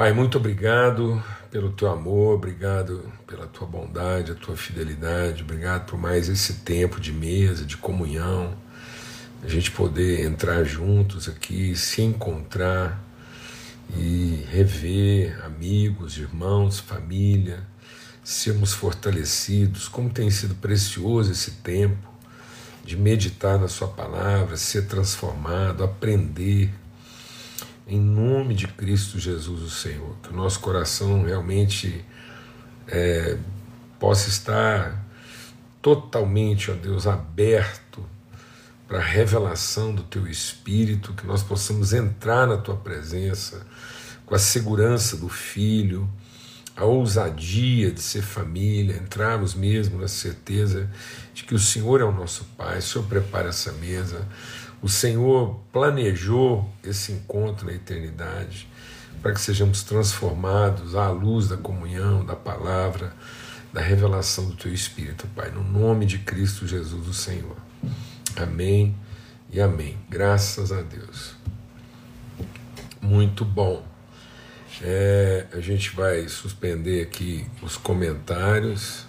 Pai, muito obrigado pelo teu amor, obrigado pela tua bondade, a tua fidelidade, obrigado por mais esse tempo de mesa, de comunhão, a gente poder entrar juntos aqui, se encontrar e rever amigos, irmãos, família, sermos fortalecidos, como tem sido precioso esse tempo de meditar na Sua palavra, ser transformado, aprender. Em nome de Cristo Jesus, o Senhor, que o nosso coração realmente é, possa estar totalmente, ó Deus, aberto para a revelação do Teu Espírito, que nós possamos entrar na Tua presença com a segurança do Filho, a ousadia de ser família, entrarmos mesmo na certeza de que o Senhor é o nosso Pai, o Senhor prepara essa mesa, o Senhor planejou esse encontro na eternidade para que sejamos transformados à luz da comunhão, da palavra, da revelação do Teu Espírito, Pai, no nome de Cristo Jesus, o Senhor. Amém e amém. Graças a Deus. Muito bom. É, a gente vai suspender aqui os comentários.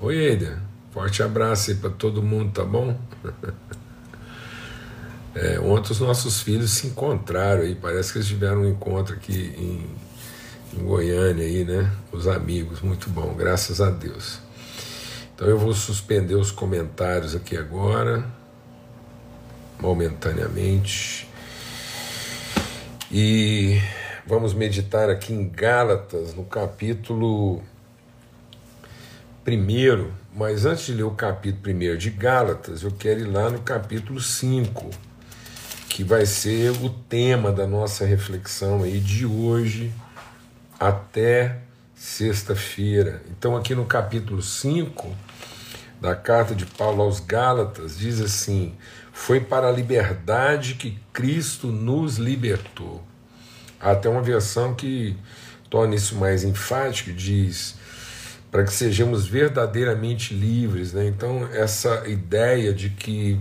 Oi, Eida. Forte abraço aí para todo mundo, tá bom? É, ontem os nossos filhos se encontraram aí, parece que eles tiveram um encontro aqui em, em Goiânia aí, né? Os amigos, muito bom, graças a Deus. Então eu vou suspender os comentários aqui agora, momentaneamente. E vamos meditar aqui em Gálatas, no capítulo 1. Mas antes de ler o capítulo 1 de Gálatas, eu quero ir lá no capítulo 5 que vai ser o tema da nossa reflexão aí de hoje até sexta-feira. Então, aqui no capítulo 5 da carta de Paulo aos Gálatas, diz assim: Foi para a liberdade que Cristo nos libertou. Há até uma versão que torna isso mais enfático, diz para que sejamos verdadeiramente livres. Né? Então, essa ideia de que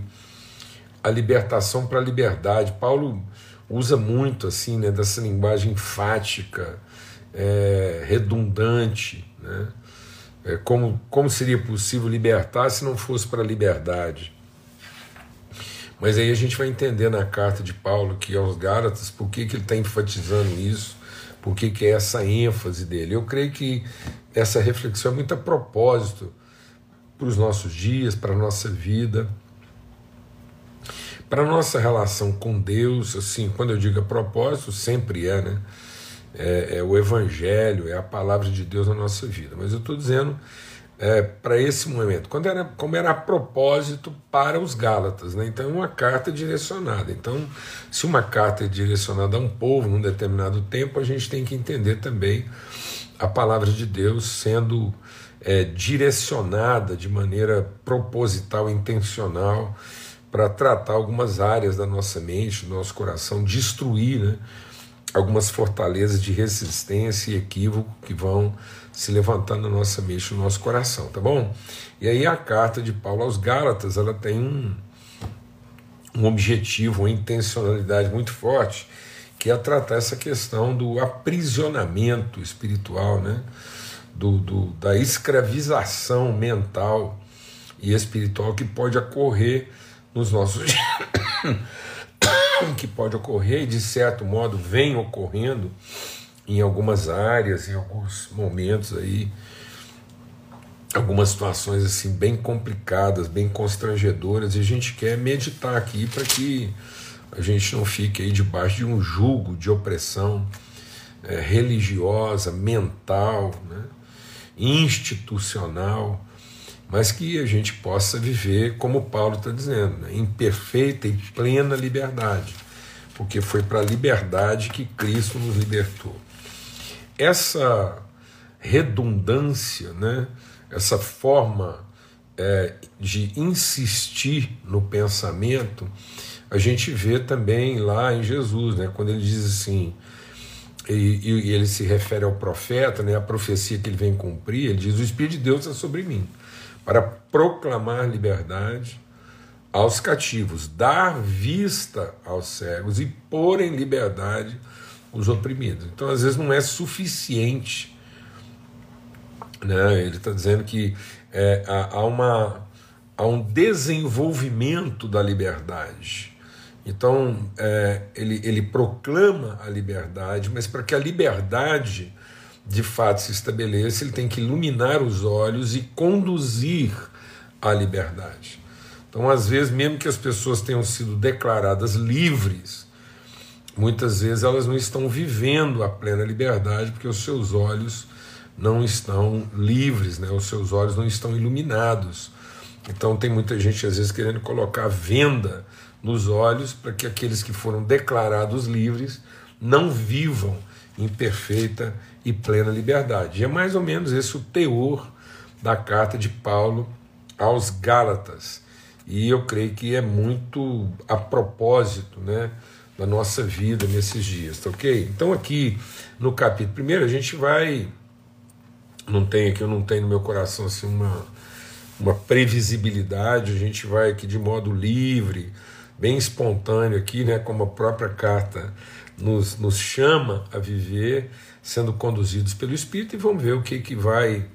a libertação para a liberdade. Paulo usa muito assim, né, dessa linguagem enfática, é, redundante, né? É, como, como seria possível libertar se não fosse para a liberdade? Mas aí a gente vai entender na carta de Paulo que aos Gálatas por que, que ele está enfatizando isso, por que, que é essa ênfase dele. Eu creio que essa reflexão é muito a propósito para os nossos dias, para a nossa vida. Para nossa relação com Deus, assim, quando eu digo a propósito, sempre é, né? É, é o Evangelho, é a palavra de Deus na nossa vida. Mas eu estou dizendo é, para esse momento, quando era, como era a propósito para os Gálatas, né? então é uma carta direcionada. Então, se uma carta é direcionada a um povo num determinado tempo, a gente tem que entender também a palavra de Deus sendo é, direcionada de maneira proposital, intencional para tratar algumas áreas da nossa mente, do nosso coração, destruir né, algumas fortalezas de resistência e equívoco que vão se levantando na nossa mente, no nosso coração, tá bom? E aí a carta de Paulo aos Gálatas, ela tem um, um objetivo, uma intencionalidade muito forte, que é tratar essa questão do aprisionamento espiritual, né? do, do da escravização mental e espiritual que pode ocorrer nos nossos que pode ocorrer e de certo modo vem ocorrendo em algumas áreas, em alguns momentos aí, algumas situações assim bem complicadas, bem constrangedoras, e a gente quer meditar aqui para que a gente não fique aí debaixo de um jugo de opressão é, religiosa, mental, né, institucional, mas que a gente possa viver como Paulo está dizendo, né, em perfeita e plena liberdade, porque foi para a liberdade que Cristo nos libertou. Essa redundância, né, essa forma é, de insistir no pensamento, a gente vê também lá em Jesus, né, quando ele diz assim, e, e ele se refere ao profeta, né, a profecia que ele vem cumprir, ele diz: O Espírito de Deus é sobre mim para proclamar liberdade aos cativos, dar vista aos cegos e pôr em liberdade os oprimidos. Então, às vezes, não é suficiente. Né? Ele está dizendo que é, há, uma, há um desenvolvimento da liberdade. Então, é, ele, ele proclama a liberdade, mas para que a liberdade de fato se estabeleça, ele tem que iluminar os olhos e conduzir a liberdade. Então, às vezes, mesmo que as pessoas tenham sido declaradas livres, muitas vezes elas não estão vivendo a plena liberdade porque os seus olhos não estão livres, né? os seus olhos não estão iluminados. Então, tem muita gente, às vezes, querendo colocar venda nos olhos para que aqueles que foram declarados livres não vivam em perfeita e plena liberdade. E é mais ou menos esse o teor da carta de Paulo aos Gálatas. E eu creio que é muito a propósito né, da nossa vida nesses dias, tá ok? Então, aqui no capítulo primeiro, a gente vai. Não tem aqui, eu não tenho no meu coração assim uma, uma previsibilidade, a gente vai aqui de modo livre, bem espontâneo aqui, né, como a própria carta nos, nos chama a viver, sendo conduzidos pelo Espírito, e vamos ver o que, que vai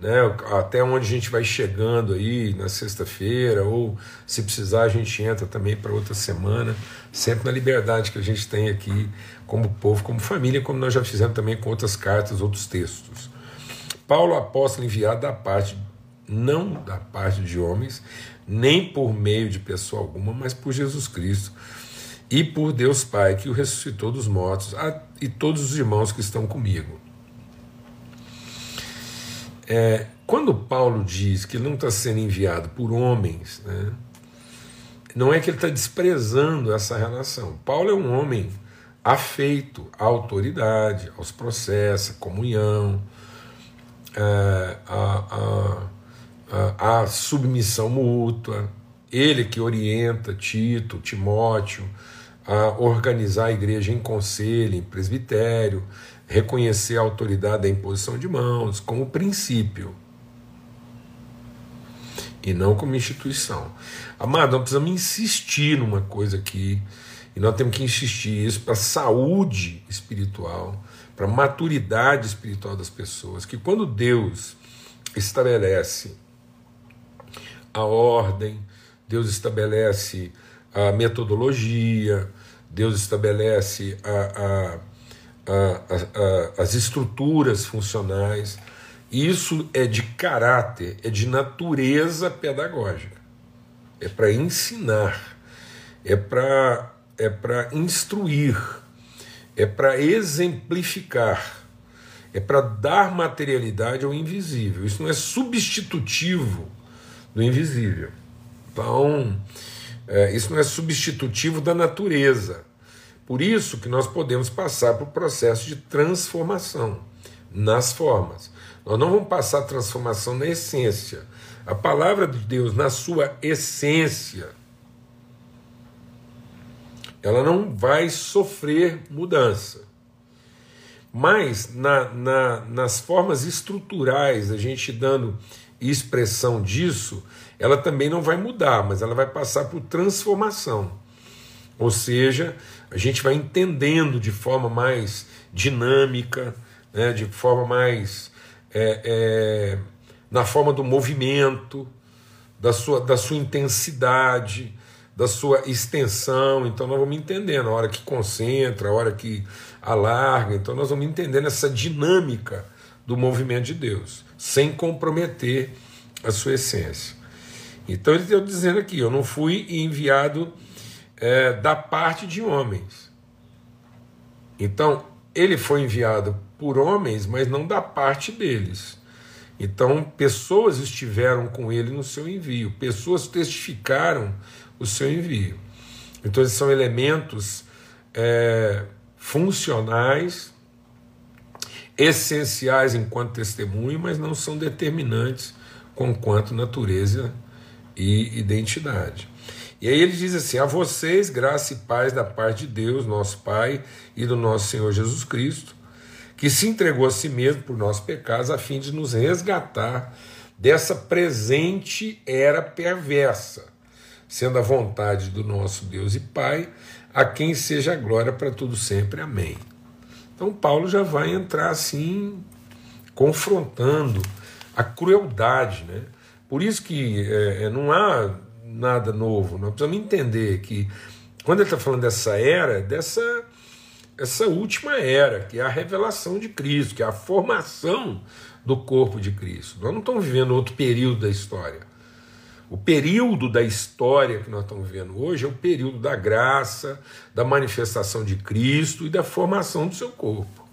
né, até onde a gente vai chegando aí na sexta-feira, ou se precisar a gente entra também para outra semana, sempre na liberdade que a gente tem aqui como povo, como família, como nós já fizemos também com outras cartas, outros textos. Paulo, apóstolo enviado da parte, não da parte de homens, nem por meio de pessoa alguma, mas por Jesus Cristo e por Deus Pai, que o ressuscitou dos mortos, e todos os irmãos que estão comigo é, quando Paulo diz que ele não está sendo enviado por homens, né, não é que ele está desprezando essa relação. Paulo é um homem afeito à autoridade, aos processos, à comunhão, à, à, à submissão mútua. Ele que orienta Tito, Timóteo, a organizar a igreja em conselho, em presbitério, reconhecer a autoridade da imposição de mãos como princípio e não como instituição. Amado, nós precisamos insistir numa coisa aqui, e nós temos que insistir isso para saúde espiritual, para maturidade espiritual das pessoas, que quando Deus estabelece a ordem, Deus estabelece a metodologia, Deus estabelece a, a a, as estruturas funcionais. Isso é de caráter, é de natureza pedagógica. É para ensinar, é para é para instruir, é para exemplificar, é para dar materialidade ao invisível. Isso não é substitutivo do invisível. Então, é, isso não é substitutivo da natureza. Por isso que nós podemos passar por processo de transformação nas formas. Nós não vamos passar a transformação na essência. A palavra de Deus, na sua essência, ela não vai sofrer mudança. Mas na, na, nas formas estruturais, a gente dando expressão disso, ela também não vai mudar, mas ela vai passar por transformação. Ou seja, a gente vai entendendo de forma mais dinâmica, né, de forma mais. É, é, na forma do movimento, da sua, da sua intensidade, da sua extensão. Então nós vamos entendendo a hora que concentra, a hora que alarga. Então nós vamos entendendo essa dinâmica do movimento de Deus, sem comprometer a sua essência. Então ele está dizendo aqui: eu não fui enviado é, da parte de homens. Então, ele foi enviado por homens, mas não da parte deles. Então, pessoas estiveram com ele no seu envio, pessoas testificaram o seu envio. Então, esses são elementos é, funcionais, essenciais enquanto testemunho, mas não são determinantes com quanto natureza e identidade. E aí ele diz assim: A vocês, graça e paz da parte de Deus, nosso Pai, e do nosso Senhor Jesus Cristo, que se entregou a si mesmo por nossos pecados, a fim de nos resgatar dessa presente era perversa, sendo a vontade do nosso Deus e Pai, a quem seja a glória para tudo sempre. Amém. Então Paulo já vai entrar assim, confrontando a crueldade. Né? Por isso que é, é não há nada novo. Nós precisamos entender que quando ele está falando dessa era, dessa essa última era, que é a revelação de Cristo, que é a formação do corpo de Cristo. Nós não estamos vivendo outro período da história. O período da história que nós estamos vivendo hoje é o período da graça, da manifestação de Cristo e da formação do seu corpo.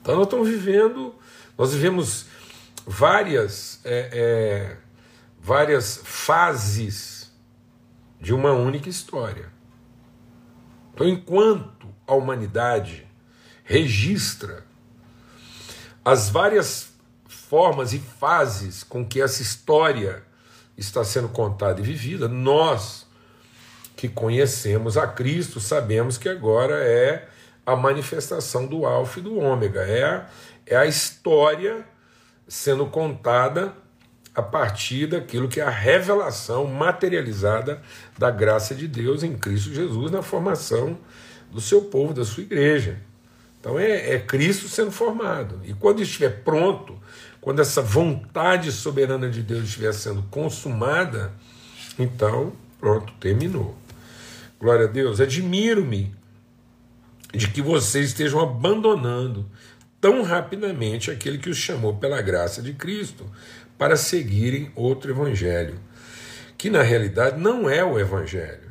Então nós estamos vivendo, nós vivemos várias, é, é, várias fases de uma única história. Então, enquanto a humanidade registra as várias formas e fases com que essa história está sendo contada e vivida, nós que conhecemos a Cristo sabemos que agora é a manifestação do Alfa e do Ômega, é a, é a história sendo contada a partir daquilo que é a revelação materializada da graça de Deus em Cristo Jesus na formação do seu povo, da sua igreja. Então é, é Cristo sendo formado. E quando estiver pronto, quando essa vontade soberana de Deus estiver sendo consumada, então, pronto, terminou. Glória a Deus. Admiro-me de que vocês estejam abandonando tão rapidamente aquele que os chamou pela graça de Cristo para seguirem outro evangelho, que na realidade não é o evangelho.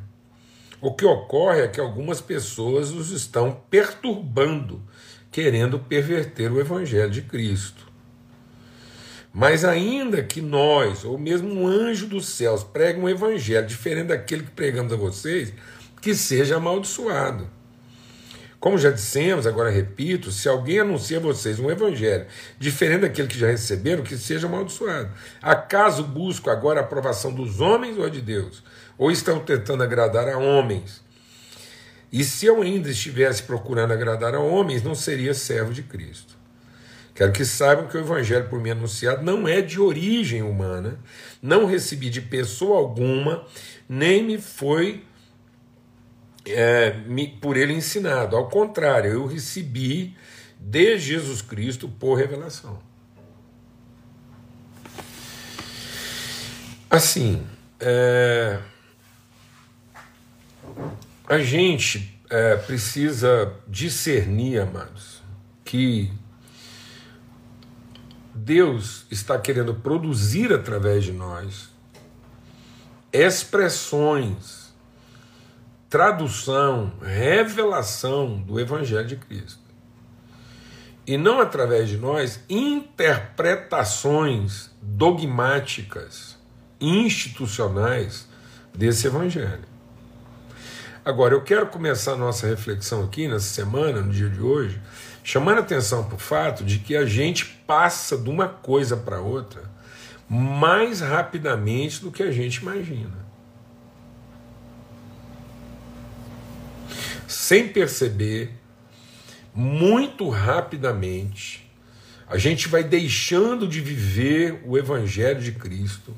O que ocorre é que algumas pessoas os estão perturbando, querendo perverter o Evangelho de Cristo. Mas ainda que nós, ou mesmo um anjo dos céus, pregue um evangelho diferente daquele que pregamos a vocês, que seja amaldiçoado. Como já dissemos, agora repito, se alguém anuncia a vocês um evangelho diferente daquele que já receberam, que seja amaldiçoado. Acaso busco agora a aprovação dos homens ou de Deus? Ou estão tentando agradar a homens? E se eu ainda estivesse procurando agradar a homens, não seria servo de Cristo. Quero que saibam que o evangelho por mim anunciado não é de origem humana, não recebi de pessoa alguma, nem me foi é, por ele ensinado. Ao contrário, eu recebi de Jesus Cristo por revelação. Assim, é, a gente é, precisa discernir, amados, que Deus está querendo produzir através de nós expressões tradução, revelação do Evangelho de Cristo. E não através de nós interpretações dogmáticas, institucionais desse Evangelho. Agora, eu quero começar a nossa reflexão aqui nessa semana, no dia de hoje, chamando atenção para o fato de que a gente passa de uma coisa para outra mais rapidamente do que a gente imagina. sem perceber, muito rapidamente, a gente vai deixando de viver o Evangelho de Cristo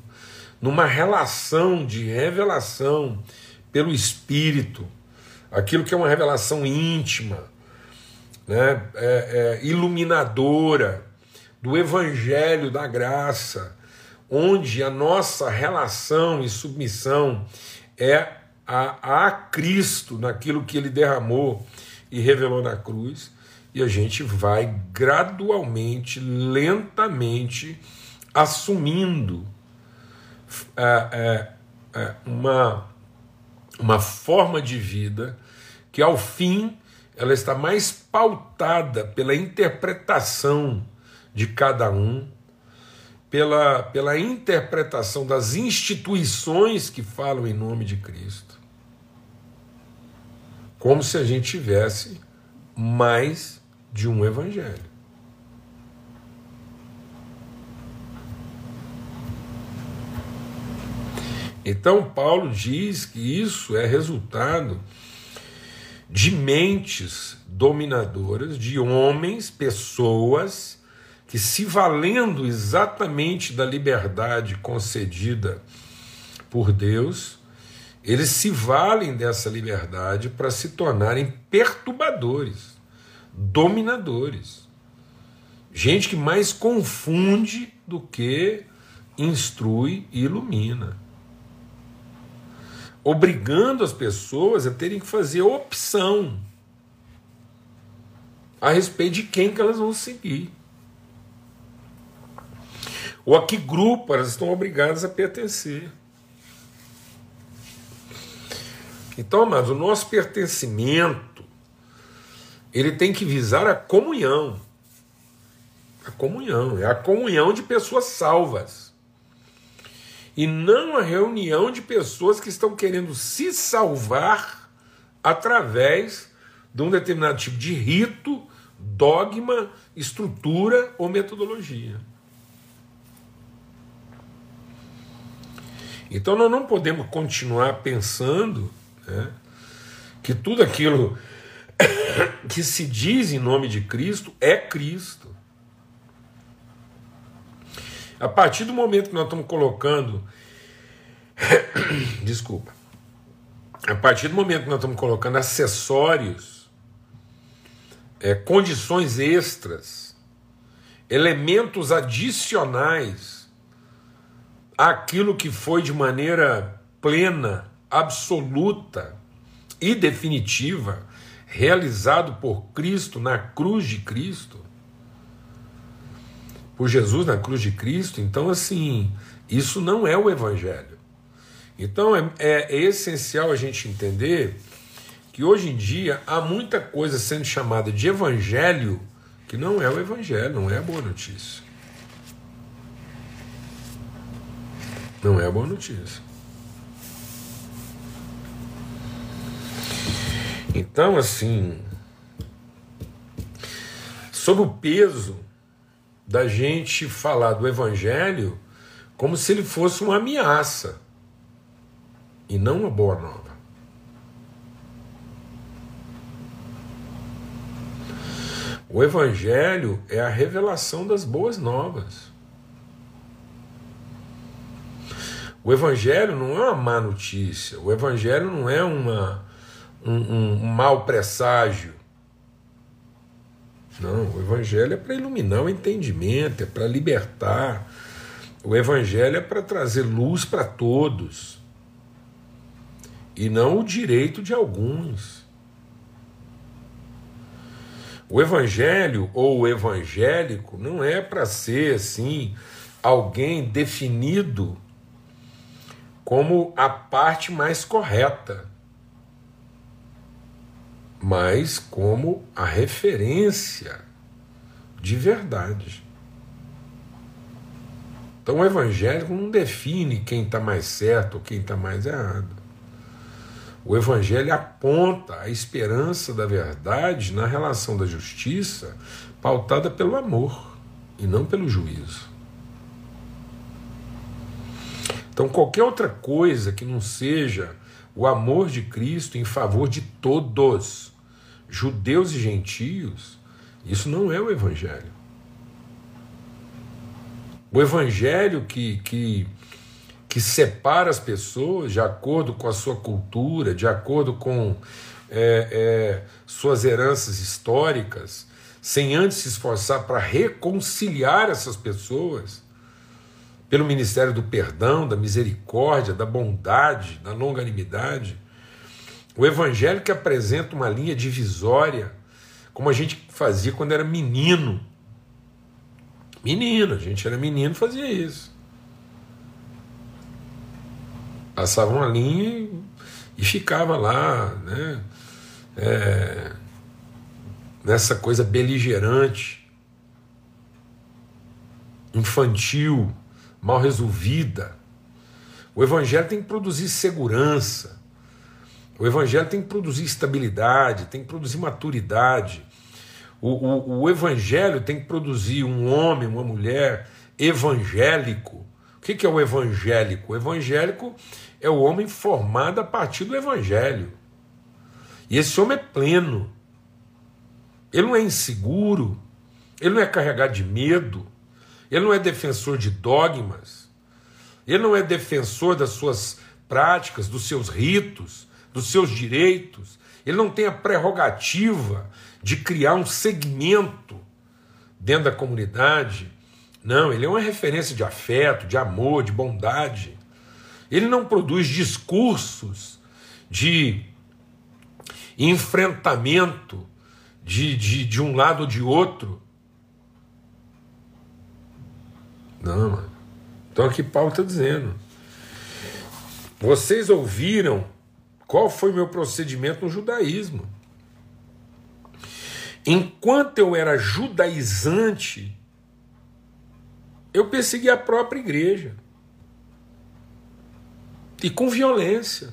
numa relação de revelação pelo Espírito, aquilo que é uma revelação íntima, né, é, é, iluminadora do Evangelho da graça, onde a nossa relação e submissão é a, a Cristo naquilo que ele derramou e revelou na cruz, e a gente vai gradualmente, lentamente assumindo é, é, é, uma, uma forma de vida que, ao fim, ela está mais pautada pela interpretação de cada um, pela, pela interpretação das instituições que falam em nome de Cristo como se a gente tivesse mais de um evangelho. Então, Paulo diz que isso é resultado de mentes dominadoras, de homens, pessoas que, se valendo exatamente da liberdade concedida por Deus, eles se valem dessa liberdade para se tornarem perturbadores, dominadores. Gente que mais confunde do que instrui e ilumina. Obrigando as pessoas a terem que fazer opção a respeito de quem que elas vão seguir. Ou a que grupo elas estão obrigadas a pertencer. Então, amados, o nosso pertencimento ele tem que visar a comunhão. A comunhão, é a comunhão de pessoas salvas. E não a reunião de pessoas que estão querendo se salvar através de um determinado tipo de rito, dogma, estrutura ou metodologia. Então nós não podemos continuar pensando né, que tudo aquilo que se diz em nome de Cristo é Cristo. A partir do momento que nós estamos colocando. Desculpa. A partir do momento que nós estamos colocando acessórios, é, condições extras, elementos adicionais àquilo que foi de maneira plena, absoluta e definitiva realizado por Cristo na cruz de Cristo, por Jesus na cruz de Cristo, então assim, isso não é o Evangelho. Então é, é, é essencial a gente entender que hoje em dia há muita coisa sendo chamada de Evangelho que não é o Evangelho, não é a boa notícia. Não é a boa notícia. Então, assim, sob o peso da gente falar do Evangelho como se ele fosse uma ameaça e não uma boa nova. O Evangelho é a revelação das boas novas. O Evangelho não é uma má notícia, o Evangelho não é uma, um, um, mau presságio não, o Evangelho é para iluminar o entendimento, é para libertar. O Evangelho é para trazer luz para todos e não o direito de alguns. O Evangelho ou o evangélico não é para ser assim alguém definido como a parte mais correta mas como a referência de verdade. Então o evangélico não define quem está mais certo ou quem está mais errado. O evangelho aponta a esperança da verdade na relação da justiça pautada pelo amor e não pelo juízo. Então qualquer outra coisa que não seja o amor de Cristo em favor de todos judeus e gentios, isso não é o Evangelho. O Evangelho que, que, que separa as pessoas de acordo com a sua cultura, de acordo com é, é, suas heranças históricas, sem antes se esforçar para reconciliar essas pessoas, pelo ministério do perdão, da misericórdia, da bondade, da longanimidade, o evangelho que apresenta uma linha divisória, como a gente fazia quando era menino. Menino, a gente era menino fazia isso. Passava uma linha e ficava lá, né? É, nessa coisa beligerante, infantil, mal resolvida. O evangelho tem que produzir segurança. O evangelho tem que produzir estabilidade, tem que produzir maturidade. O, o, o evangelho tem que produzir um homem, uma mulher evangélico. O que, que é o evangélico? O evangélico é o homem formado a partir do evangelho. E esse homem é pleno. Ele não é inseguro, ele não é carregado de medo, ele não é defensor de dogmas, ele não é defensor das suas práticas, dos seus ritos, dos seus direitos. Ele não tem a prerrogativa de criar um segmento dentro da comunidade. Não, ele é uma referência de afeto, de amor, de bondade. Ele não produz discursos de enfrentamento de, de, de um lado ou de outro. Não, mano. Então aqui Paulo está dizendo. Vocês ouviram qual foi meu procedimento no judaísmo. Enquanto eu era judaizante, eu persegui a própria igreja. E com violência.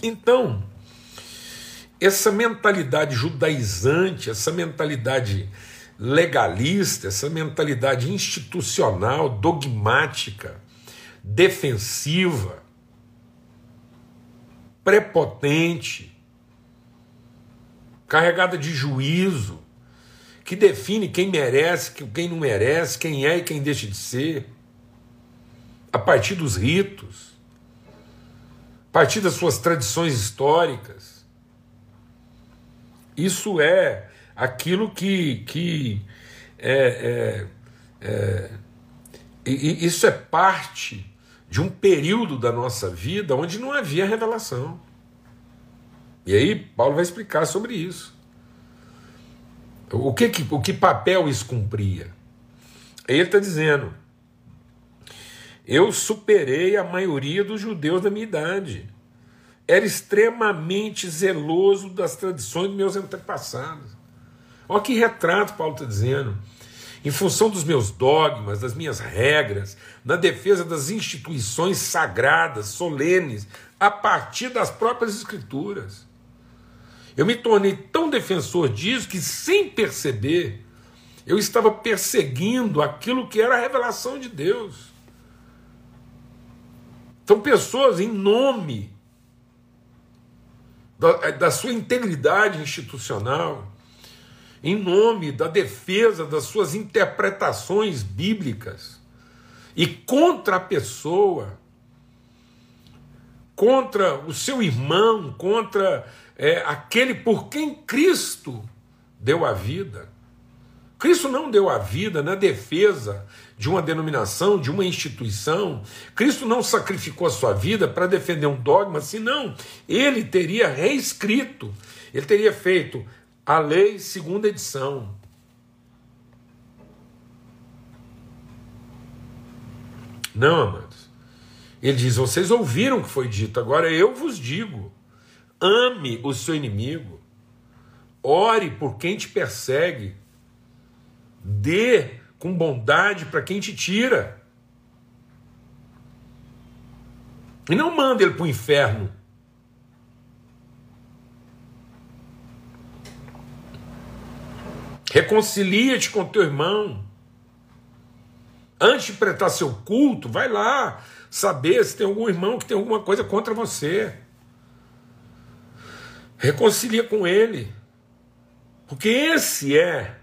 Então, essa mentalidade judaizante, essa mentalidade legalista, essa mentalidade institucional, dogmática, defensiva, prepotente, carregada de juízo, que define quem merece, quem não merece, quem é e quem deixa de ser, a partir dos ritos, a partir das suas tradições históricas. Isso é aquilo que, que é, é, é, isso é parte de um período da nossa vida onde não havia revelação. E aí Paulo vai explicar sobre isso. O que, o que papel isso cumpria? Ele está dizendo: eu superei a maioria dos judeus da minha idade. Era extremamente zeloso das tradições dos meus antepassados. Olha que retrato Paulo está dizendo. Em função dos meus dogmas, das minhas regras, na defesa das instituições sagradas, solenes, a partir das próprias Escrituras. Eu me tornei tão defensor disso que, sem perceber, eu estava perseguindo aquilo que era a revelação de Deus. São pessoas, em nome da, da sua integridade institucional, em nome da defesa das suas interpretações bíblicas e contra a pessoa, contra o seu irmão, contra é, aquele por quem Cristo deu a vida. Cristo não deu a vida na defesa de uma denominação, de uma instituição. Cristo não sacrificou a sua vida para defender um dogma, senão ele teria reescrito, ele teria feito a lei segunda edição. Não, amados. Ele diz: Vocês ouviram o que foi dito, agora eu vos digo. Ame o seu inimigo. Ore por quem te persegue. Dê com bondade para quem te tira. E não manda ele para o inferno. Reconcilia-te com teu irmão. Antes de prestar seu culto, vai lá saber se tem algum irmão que tem alguma coisa contra você. Reconcilia com ele. Porque esse é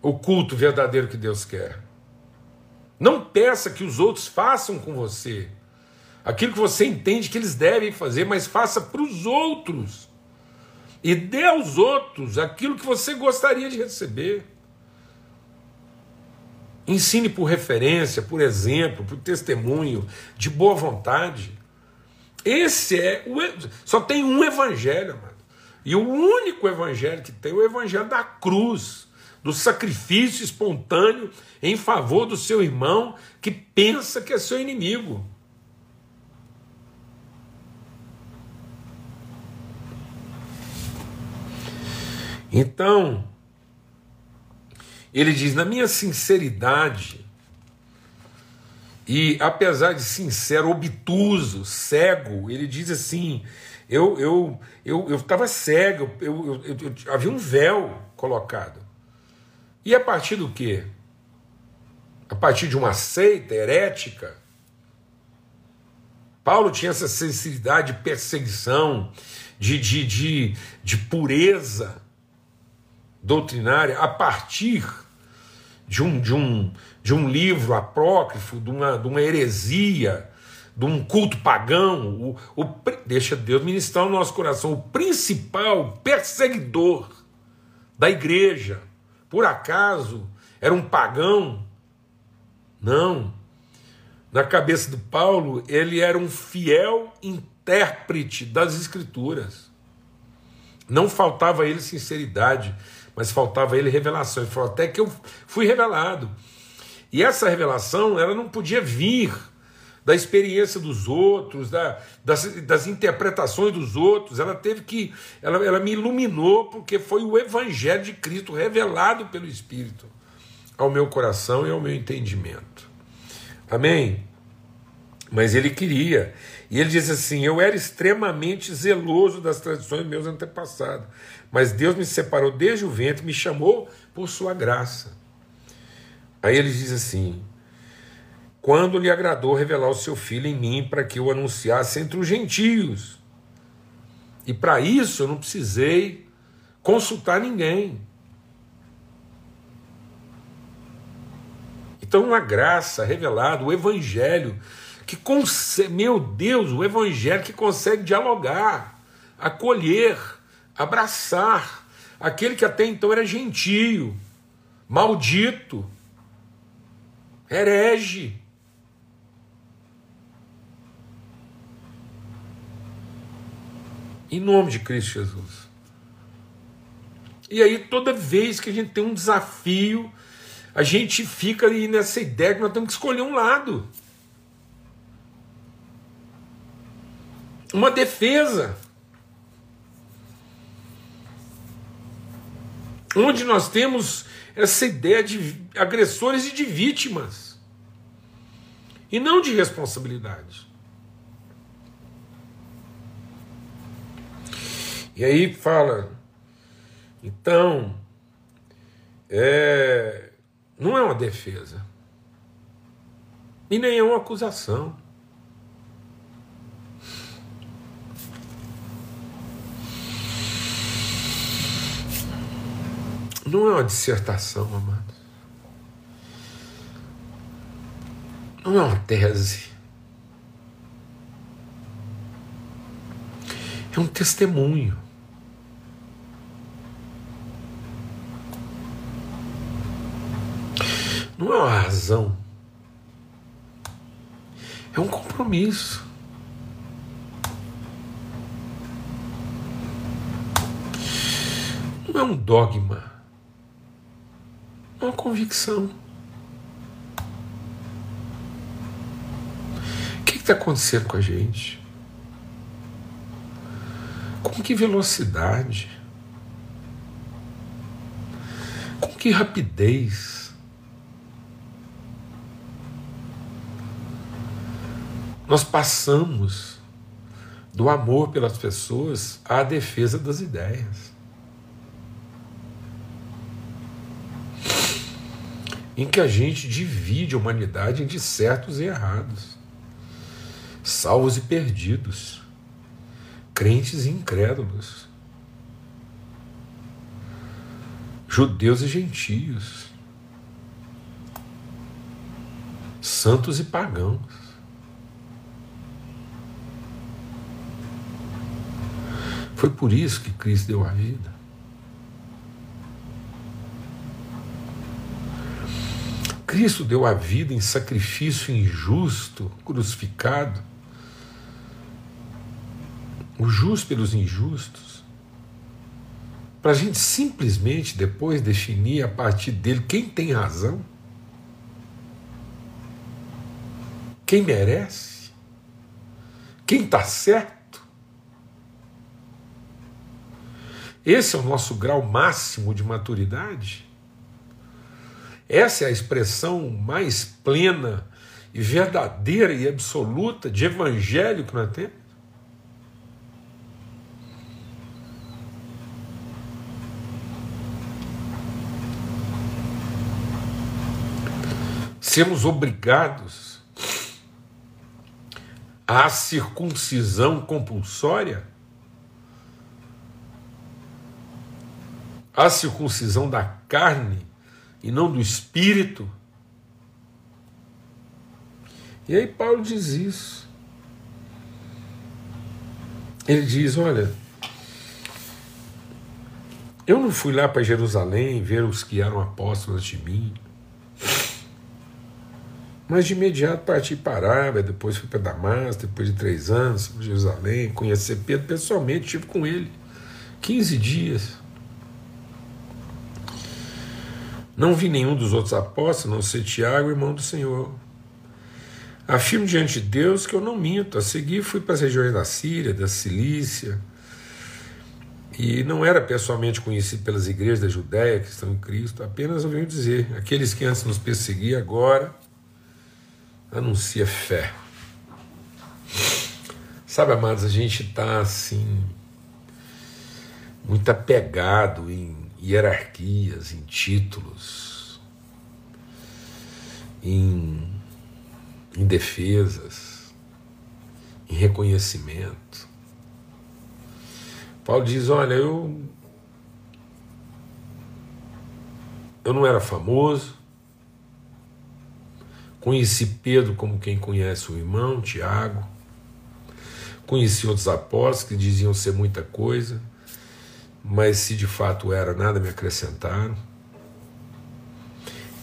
o culto verdadeiro que Deus quer. Não peça que os outros façam com você aquilo que você entende que eles devem fazer, mas faça para os outros. E dê aos outros aquilo que você gostaria de receber. Ensine por referência, por exemplo, por testemunho, de boa vontade. Esse é o. Só tem um evangelho, amado. E o único evangelho que tem é o evangelho da cruz, do sacrifício espontâneo em favor do seu irmão que pensa que é seu inimigo. Então, ele diz: na minha sinceridade, e apesar de sincero, obtuso, cego, ele diz assim: eu eu eu estava cego, eu, eu, eu, havia um véu colocado. E a partir do quê? A partir de uma seita herética? Paulo tinha essa sensibilidade de perseguição, de, de, de, de pureza doutrinária a partir de um, de um, de um livro apócrifo, de uma, de uma heresia, de um culto pagão, o, o, deixa Deus ministrar no nosso coração, o principal perseguidor da igreja, por acaso era um pagão? Não. Na cabeça do Paulo, ele era um fiel intérprete das Escrituras. Não faltava a ele sinceridade, mas faltava a ele revelação. Ele falou: até que eu fui revelado. E essa revelação, ela não podia vir da experiência dos outros, da, das, das, interpretações dos outros. Ela teve que. Ela, ela me iluminou porque foi o Evangelho de Cristo revelado pelo Espírito ao meu coração e ao meu entendimento. Amém? Mas ele queria. E ele diz assim: Eu era extremamente zeloso das tradições meus antepassados, mas Deus me separou desde o ventre, me chamou por sua graça. Aí ele diz assim: Quando lhe agradou revelar o seu filho em mim para que eu anunciasse entre os gentios. E para isso eu não precisei consultar ninguém. Então, a graça revelada, o Evangelho, que consegue, meu Deus, o Evangelho que consegue dialogar, acolher, abraçar aquele que até então era gentio, maldito, herege. Em nome de Cristo Jesus. E aí, toda vez que a gente tem um desafio a gente fica aí nessa ideia que nós temos que escolher um lado. Uma defesa. Onde nós temos essa ideia de agressores e de vítimas. E não de responsabilidade. E aí fala, então, é, não é uma defesa. E nem é uma acusação. Não é uma dissertação, amados. Não é uma tese. É um testemunho. Não é uma razão. É um compromisso. Não é um dogma. Uma convicção. O que está acontecendo com a gente? Com que velocidade? Com que rapidez? Nós passamos do amor pelas pessoas à defesa das ideias. Em que a gente divide a humanidade em certos e errados, salvos e perdidos, crentes e incrédulos, judeus e gentios, santos e pagãos. Foi por isso que Cristo deu a vida. Cristo deu a vida em sacrifício injusto, crucificado, o justo pelos injustos, para a gente simplesmente depois definir a partir dele quem tem razão, quem merece, quem está certo. Esse é o nosso grau máximo de maturidade? Essa é a expressão mais plena e verdadeira e absoluta de evangelho que nós temos? Sermos obrigados à circuncisão compulsória? a circuncisão da carne e não do espírito. E aí Paulo diz isso. ele diz: Olha, eu não fui lá para Jerusalém ver os que eram apóstolos de mim. Mas de imediato parti para Arábia, depois fui para Damasco, depois de três anos, para Jerusalém, conhecer Pedro pessoalmente, estive com ele 15 dias. Não vi nenhum dos outros apóstolos, não ser Tiago, irmão do Senhor. Afirmo diante de Deus que eu não minto. A seguir fui para as regiões da Síria, da Cilícia, e não era pessoalmente conhecido pelas igrejas da Judéia que estão em Cristo, apenas ouviu dizer: aqueles que antes nos perseguiam, agora anuncia fé. Sabe, amados, a gente está assim, muito apegado em hierarquias, em títulos, em, em defesas, em reconhecimento. Paulo diz: Olha, eu. Eu não era famoso, Conheci Pedro como quem conhece o irmão, Tiago. Conheci outros apóstolos que diziam ser muita coisa, mas se de fato era, nada me acrescentaram.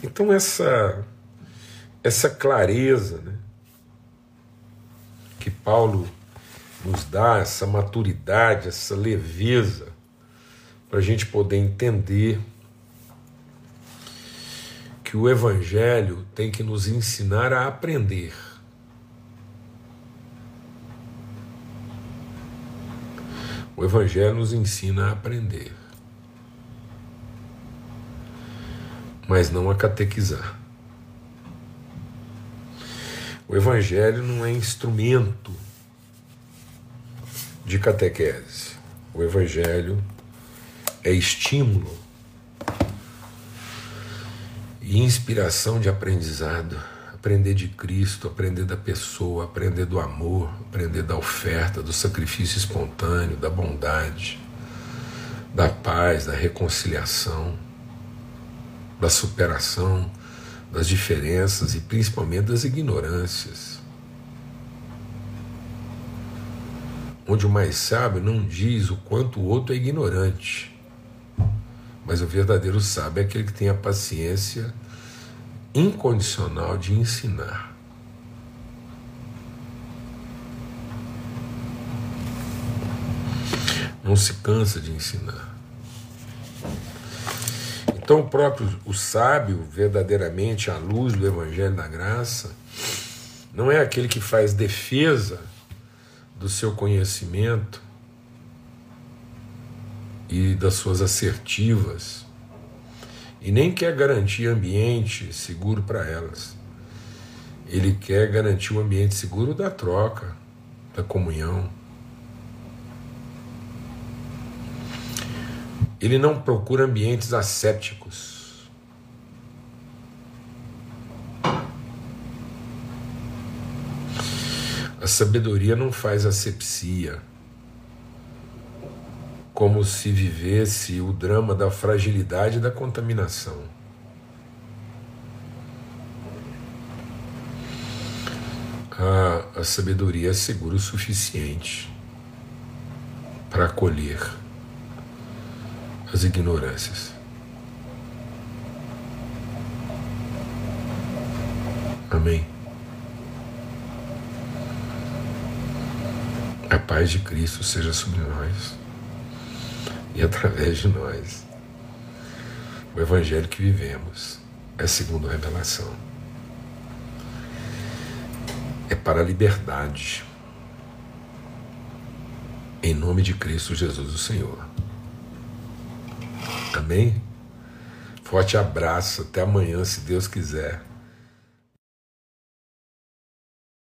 Então essa essa clareza, né, que Paulo nos dá, essa maturidade, essa leveza, para a gente poder entender que o Evangelho tem que nos ensinar a aprender. O Evangelho nos ensina a aprender, mas não a catequizar. O Evangelho não é instrumento de catequese. O Evangelho é estímulo e inspiração de aprendizado. Aprender de Cristo, aprender da pessoa, aprender do amor, aprender da oferta, do sacrifício espontâneo, da bondade, da paz, da reconciliação, da superação das diferenças e principalmente das ignorâncias. Onde o mais sábio não diz o quanto o outro é ignorante mas o verdadeiro sábio é aquele que tem a paciência incondicional de ensinar. Não se cansa de ensinar. Então, o próprio o sábio, verdadeiramente à luz do Evangelho da Graça, não é aquele que faz defesa do seu conhecimento, e das suas assertivas, e nem quer garantir ambiente seguro para elas. Ele quer garantir um ambiente seguro da troca, da comunhão. Ele não procura ambientes assépticos. A sabedoria não faz asepsia como se vivesse o drama da fragilidade e da contaminação. A, a sabedoria é segura o suficiente para acolher as ignorâncias. Amém. A paz de Cristo seja sobre nós e através de nós. O Evangelho que vivemos é segundo a revelação. É para a liberdade. Em nome de Cristo Jesus, o Senhor. Amém? Forte abraço. Até amanhã, se Deus quiser.